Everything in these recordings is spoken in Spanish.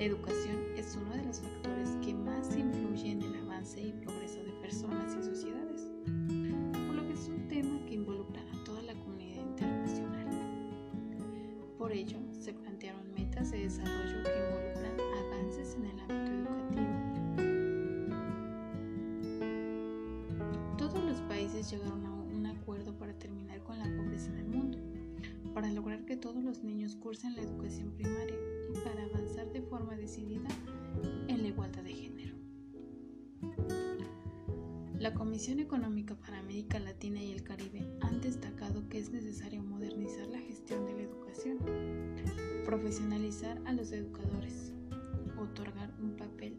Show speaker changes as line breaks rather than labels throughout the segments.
La educación es uno de los factores que más influye en el avance y progreso de personas y sociedades, por lo que es un tema que involucra a toda la comunidad internacional. Por ello, se plantearon metas de desarrollo que involucran avances en el ámbito educativo. Todos los países llegaron a un acuerdo para terminar con la pobreza en el mundo, para lograr que todos los niños cursen la educación primaria para avanzar de forma decidida en la igualdad de género. La Comisión Económica para América Latina y el Caribe han destacado que es necesario modernizar la gestión de la educación, profesionalizar a los educadores, otorgar un papel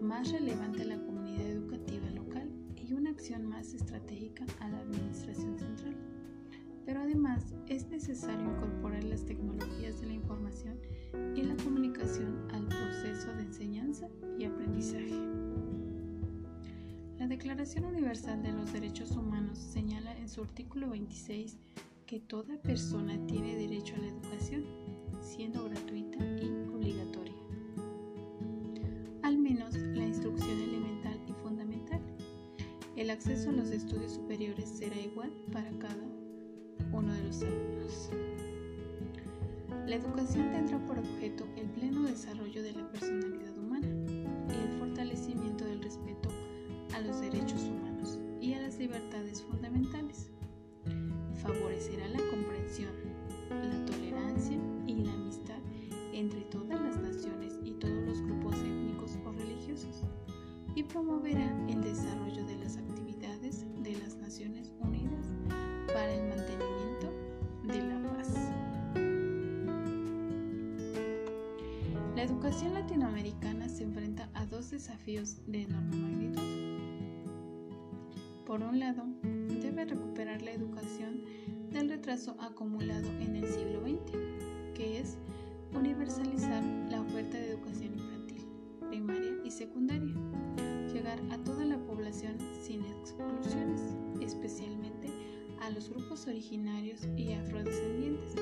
más relevante a la comunidad educativa local y una acción más estratégica a la administración central. Pero además es necesario incorporar las tecnologías de la información y la comunicación al proceso de enseñanza y aprendizaje. La Declaración Universal de los Derechos Humanos señala en su artículo 26 que toda persona tiene derecho a la educación, siendo gratuita y obligatoria. Al menos la instrucción elemental y fundamental. El acceso a los estudios superiores será igual para cada uno de los alumnos. La educación tendrá por objeto el pleno desarrollo de la personalidad humana y el fortalecimiento del respeto a los derechos humanos y a las libertades fundamentales. Favorecerá la comprensión, la tolerancia y la amistad entre todas las naciones y todos los grupos étnicos o religiosos y promoverá el desarrollo educación latinoamericana se enfrenta a dos desafíos de enorme magnitud. Por un lado, debe recuperar la educación del retraso acumulado en el siglo XX, que es universalizar la oferta de educación infantil, primaria y secundaria, llegar a toda la población sin exclusiones, especialmente a los grupos originarios y afrodescendientes,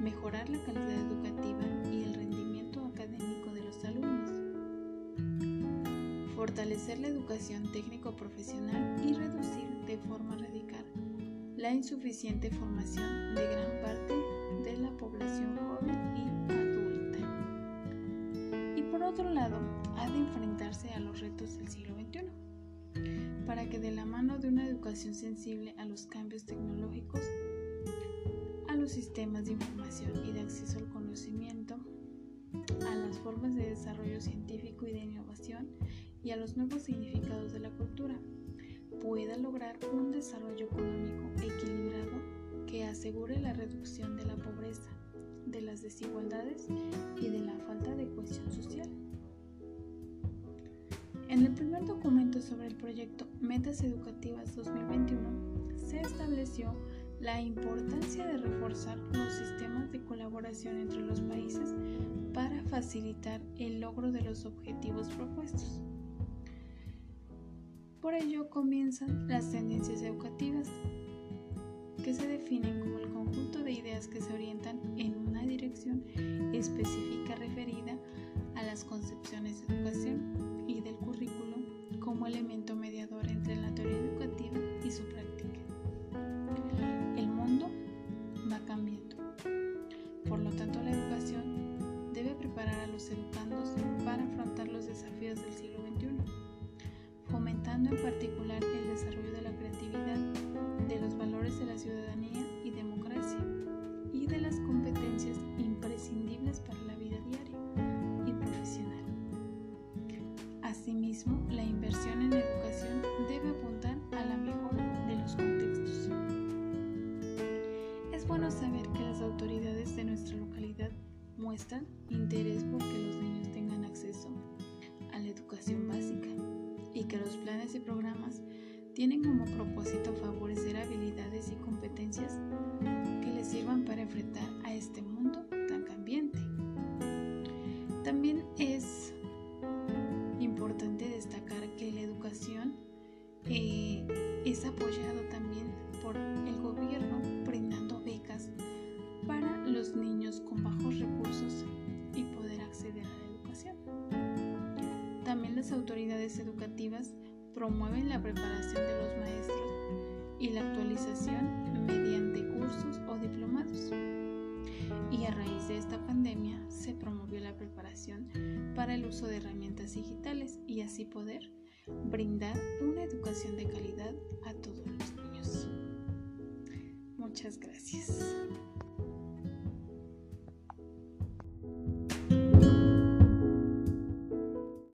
mejorar la calidad educativa y el rendimiento fortalecer la educación técnico-profesional y reducir de forma radical la insuficiente formación de gran parte de la población joven y adulta. Y por otro lado, ha de enfrentarse a los retos del siglo XXI, para que de la mano de una educación sensible a los cambios tecnológicos, a los sistemas de información y de acceso al conocimiento, a las formas de desarrollo científico y de innovación y a los nuevos significados de la cultura, pueda lograr un desarrollo económico equilibrado que asegure la reducción de la pobreza, de las desigualdades y de la falta de cohesión social. En el primer documento sobre el proyecto Metas Educativas 2021 se estableció la importancia de reforzar los sistemas de colaboración entre los países para facilitar el logro de los objetivos propuestos. Por ello comienzan las tendencias educativas, que se definen como el conjunto de ideas que se orientan en una dirección específica referida a las concepciones de educación y del currículo como elemento mediador entre en particular el desarrollo de la creatividad, de los valores de la ciudadanía y democracia y de las competencias imprescindibles para la vida diaria y profesional. Asimismo, la inversión en educación debe apuntar a la mejora de los contextos. Es bueno saber que las autoridades de nuestra localidad muestran interés por que los niños tengan acceso a la educación básica y que los planes y programas tienen como propósito favorecer habilidades y competencias que les sirvan para enfrentar a este mundo tan cambiante. También es importante destacar que la educación eh, es apoyado también por el gobierno brindando becas para los niños con bajos recursos y poder acceder a la educación. También las autoridades educativas promueven la preparación de los maestros y la actualización mediante cursos o diplomados. Y a raíz de esta pandemia se promovió la preparación para el uso de herramientas digitales y así poder brindar una educación de calidad a todos los niños. Muchas gracias.